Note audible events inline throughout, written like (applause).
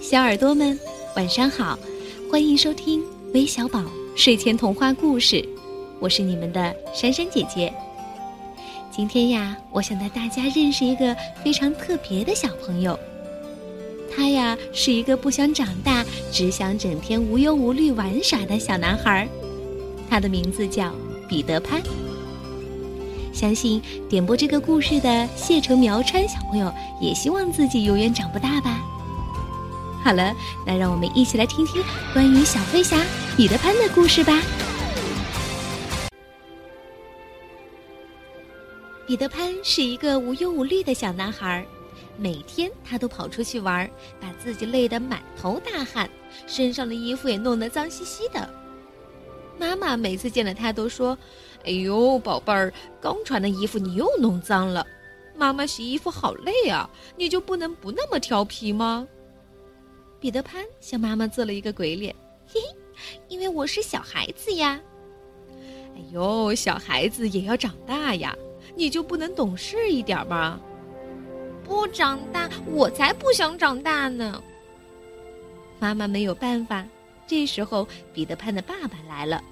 小耳朵们，晚上好！欢迎收听微小宝睡前童话故事，我是你们的珊珊姐姐。今天呀，我想带大家认识一个非常特别的小朋友。他呀，是一个不想长大，只想整天无忧无虑玩耍的小男孩。他的名字叫彼得潘。相信点播这个故事的谢城苗川小朋友也希望自己永远长不大吧。好了，那让我们一起来听听关于小飞侠彼得潘的故事吧。彼得潘是一个无忧无虑的小男孩，每天他都跑出去玩，把自己累得满头大汗，身上的衣服也弄得脏兮兮的。妈妈每次见了他都说。哎呦，宝贝儿，刚穿的衣服你又弄脏了。妈妈洗衣服好累啊，你就不能不那么调皮吗？彼得潘向妈妈做了一个鬼脸，嘿嘿，因为我是小孩子呀。哎呦，小孩子也要长大呀，你就不能懂事一点吗？不长大，我才不想长大呢。妈妈没有办法，这时候彼得潘的爸爸来了。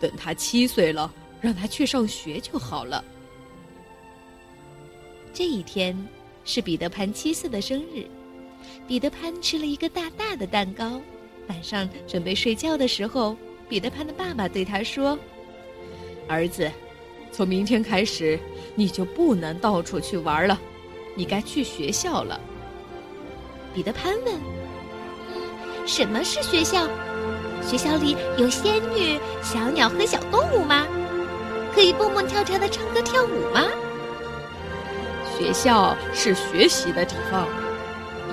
等他七岁了，让他去上学就好了。这一天是彼得潘七岁的生日，彼得潘吃了一个大大的蛋糕。晚上准备睡觉的时候，彼得潘的爸爸对他说：“儿子，从明天开始，你就不能到处去玩了，你该去学校了。”彼得潘问：“什么是学校？”学校里有仙女、小鸟和小动物吗？可以蹦蹦跳跳的唱歌跳舞吗？学校是学习的地方，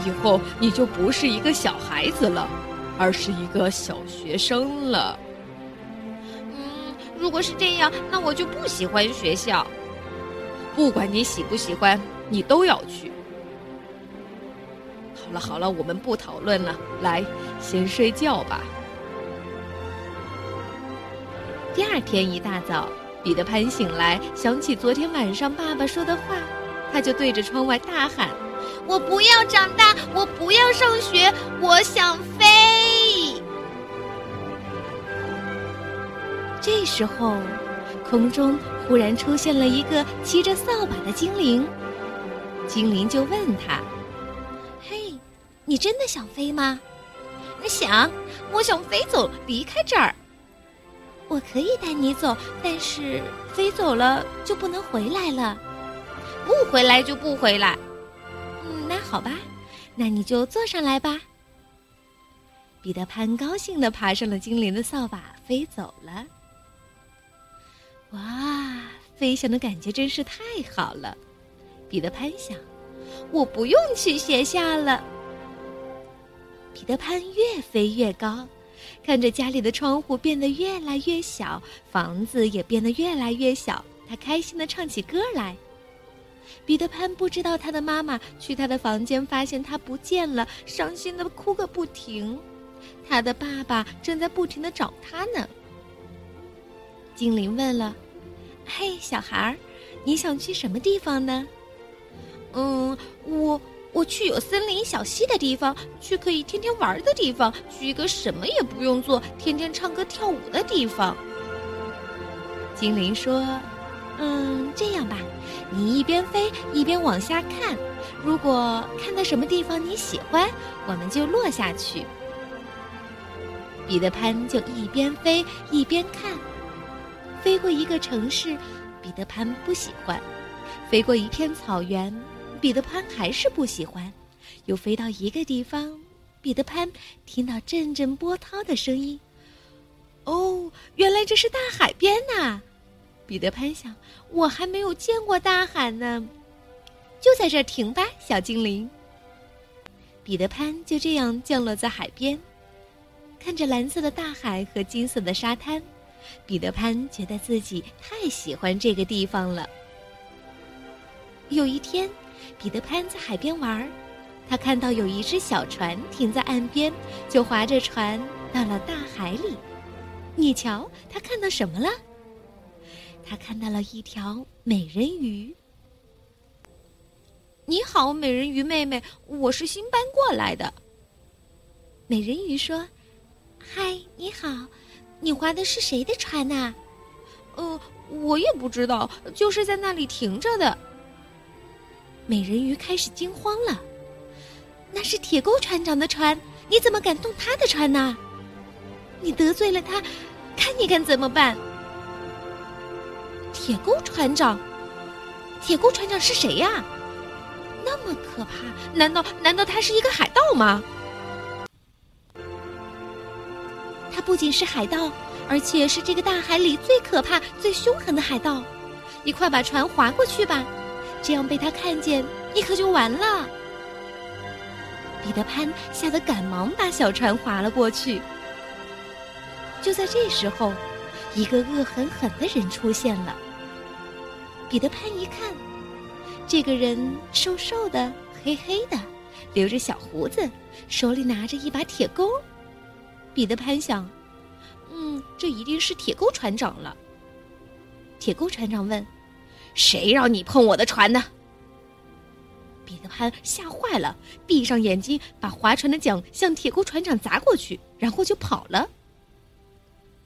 以后你就不是一个小孩子了，而是一个小学生了。嗯，如果是这样，那我就不喜欢学校。不管你喜不喜欢，你都要去。好了好了，我们不讨论了，来，先睡觉吧。第二天一大早，彼得潘醒来，想起昨天晚上爸爸说的话，他就对着窗外大喊：“我不要长大，我不要上学，我想飞。”这时候，空中忽然出现了一个骑着扫把的精灵，精灵就问他：“嘿，你真的想飞吗？”“想，我想飞走，离开这儿。”我可以带你走，但是飞走了就不能回来了。不回来就不回来。好吧，那你就坐上来吧。彼得潘高兴地爬上了精灵的扫把，飞走了。哇，飞翔的感觉真是太好了。彼得潘想，我不用去学校了。彼得潘越飞越高。看着家里的窗户变得越来越小，房子也变得越来越小，他开心的唱起歌来。彼得潘不知道他的妈妈去他的房间，发现他不见了，伤心的哭个不停。他的爸爸正在不停的找他呢。精灵问了：“嘿，小孩儿，你想去什么地方呢？”“嗯，我……”我去有森林小溪的地方，去可以天天玩的地方，去一个什么也不用做，天天唱歌跳舞的地方。精灵说：“嗯，这样吧，你一边飞一边往下看，如果看到什么地方你喜欢，我们就落下去。”彼得潘就一边飞一边看，飞过一个城市，彼得潘不喜欢；飞过一片草原。彼得潘还是不喜欢，又飞到一个地方，彼得潘听到阵阵波涛的声音。哦，原来这是大海边呐！彼得潘想，我还没有见过大海呢，就在这停吧，小精灵。彼得潘就这样降落在海边，看着蓝色的大海和金色的沙滩，彼得潘觉得自己太喜欢这个地方了。有一天。彼得潘在海边玩，他看到有一只小船停在岸边，就划着船到了大海里。你瞧，他看到什么了？他看到了一条美人鱼。你好，美人鱼妹妹，我是新搬过来的。美人鱼说：“嗨，你好，你划的是谁的船呐？”“呃，我也不知道，就是在那里停着的。”美人鱼开始惊慌了。“那是铁钩船长的船，你怎么敢动他的船呢？你得罪了他，看你敢怎么办？”铁钩船长，铁钩船长是谁呀？那么可怕？难道难道他是一个海盗吗？他不仅是海盗，而且是这个大海里最可怕、最凶狠的海盗。你快把船划过去吧，这样被他看见，你可就完了。彼得潘吓得赶忙把小船划了过去。就在这时候，一个恶狠狠的人出现了。彼得潘一看，这个人瘦瘦的、黑黑的，留着小胡子，手里拿着一把铁钩。彼得潘想：“嗯，这一定是铁钩船长了。”铁钩船长问：“谁让你碰我的船呢？”彼得潘吓坏了，闭上眼睛，把划船的桨向铁钩船长砸过去，然后就跑了。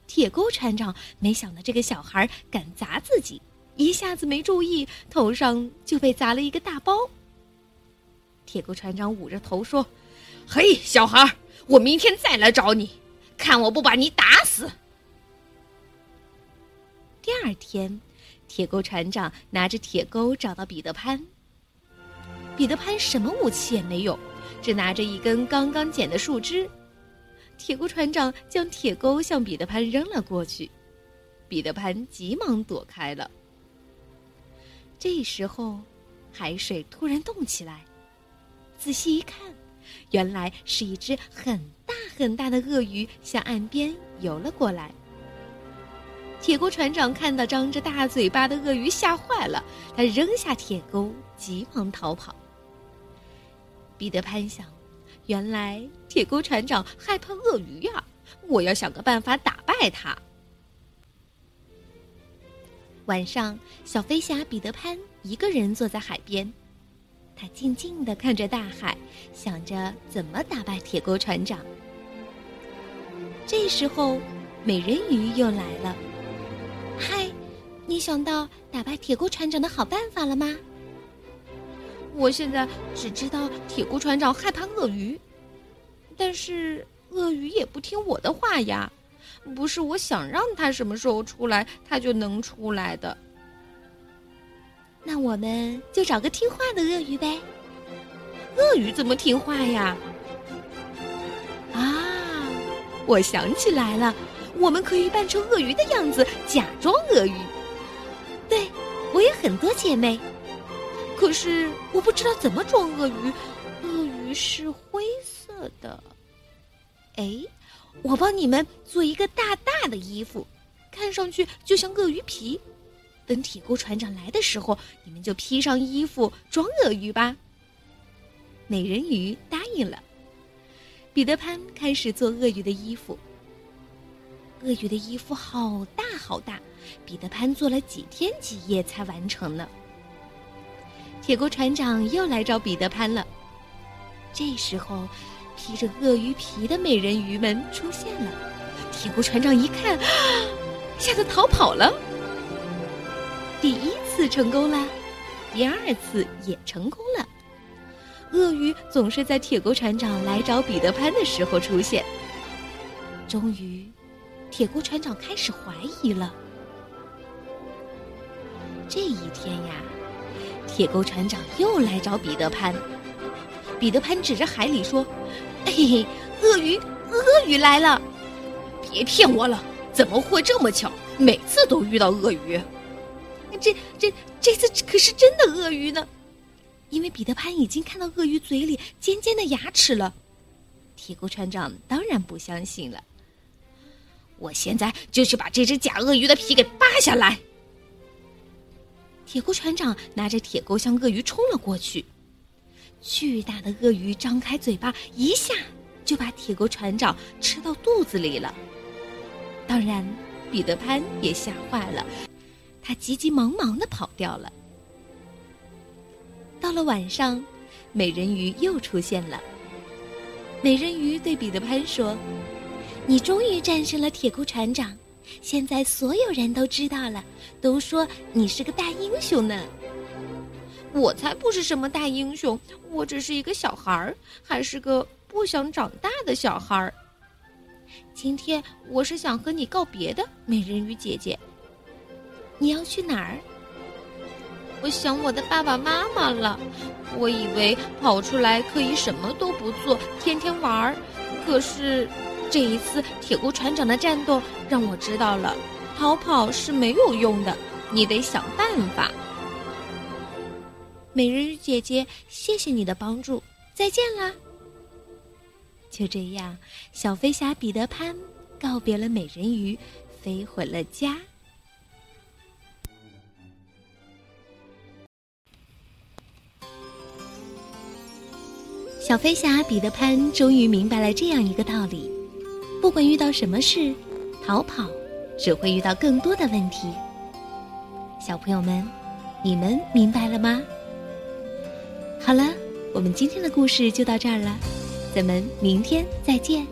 铁钩船长没想到这个小孩敢砸自己，一下子没注意，头上就被砸了一个大包。铁钩船长捂着头说：“嘿，小孩，我明天再来找你。”看我不把你打死！第二天，铁钩船长拿着铁钩找到彼得潘。彼得潘什么武器也没有，只拿着一根刚刚捡的树枝。铁钩船长将铁钩向彼得潘扔了过去，彼得潘急忙躲开了。这时候，海水突然动起来，仔细一看，原来是一只很大。很大的鳄鱼向岸边游了过来。铁钩船长看到张着大嘴巴的鳄鱼，吓坏了，他扔下铁钩，急忙逃跑。彼得潘想，原来铁钩船长害怕鳄鱼呀，我要想个办法打败他。晚上，小飞侠彼得潘一个人坐在海边，他静静的看着大海，想着怎么打败铁钩船长。这时候，美人鱼又来了。嗨，你想到打败铁钩船长的好办法了吗？我现在只知道铁钩船长害怕鳄鱼，但是鳄鱼也不听我的话呀。不是我想让它什么时候出来，它就能出来的。那我们就找个听话的鳄鱼呗。鳄鱼怎么听话呀？啊我想起来了，我们可以扮成鳄鱼的样子，假装鳄鱼。对，我有很多姐妹，可是我不知道怎么装鳄鱼。鳄鱼是灰色的。哎，我帮你们做一个大大的衣服，看上去就像鳄鱼皮。等铁钩船长来的时候，你们就披上衣服装鳄鱼吧。美人鱼答应了。彼得潘开始做鳄鱼的衣服。鳄鱼的衣服好大好大，彼得潘做了几天几夜才完成呢。铁钩船长又来找彼得潘了。这时候，披着鳄鱼皮的美人鱼们出现了。铁钩船长一看，吓得逃跑了。第一次成功了，第二次也成功了。鳄鱼总是在铁钩船长来找彼得潘的时候出现。终于，铁钩船长开始怀疑了。这一天呀，铁钩船长又来找彼得潘。彼得潘指着海里说：“ (laughs) 嘿嘿，鳄鱼，鳄鱼来了！别骗我了，怎么会这么巧？每次都遇到鳄鱼。这、这、这次可是真的鳄鱼呢。”因为彼得潘已经看到鳄鱼嘴里尖尖的牙齿了，铁钩船长当然不相信了。我现在就去把这只假鳄鱼的皮给扒下来。铁钩船长拿着铁钩向鳄鱼冲了过去，巨大的鳄鱼张开嘴巴，一下就把铁钩船长吃到肚子里了。当然，彼得潘也吓坏了，他急急忙忙的跑掉了。到了晚上，美人鱼又出现了。美人鱼对彼得潘说：“你终于战胜了铁钩船长，现在所有人都知道了，都说你是个大英雄呢。”我才不是什么大英雄，我只是一个小孩儿，还是个不想长大的小孩儿。今天我是想和你告别的，美人鱼姐姐。你要去哪儿？我想我的爸爸妈妈了。我以为跑出来可以什么都不做，天天玩儿。可是这一次铁锅船长的战斗让我知道了，逃跑是没有用的，你得想办法。美人鱼姐姐，谢谢你的帮助，再见啦！就这样，小飞侠彼得潘告别了美人鱼，飞回了家。小飞侠彼得潘终于明白了这样一个道理：不管遇到什么事，逃跑只会遇到更多的问题。小朋友们，你们明白了吗？好了，我们今天的故事就到这儿了，咱们明天再见。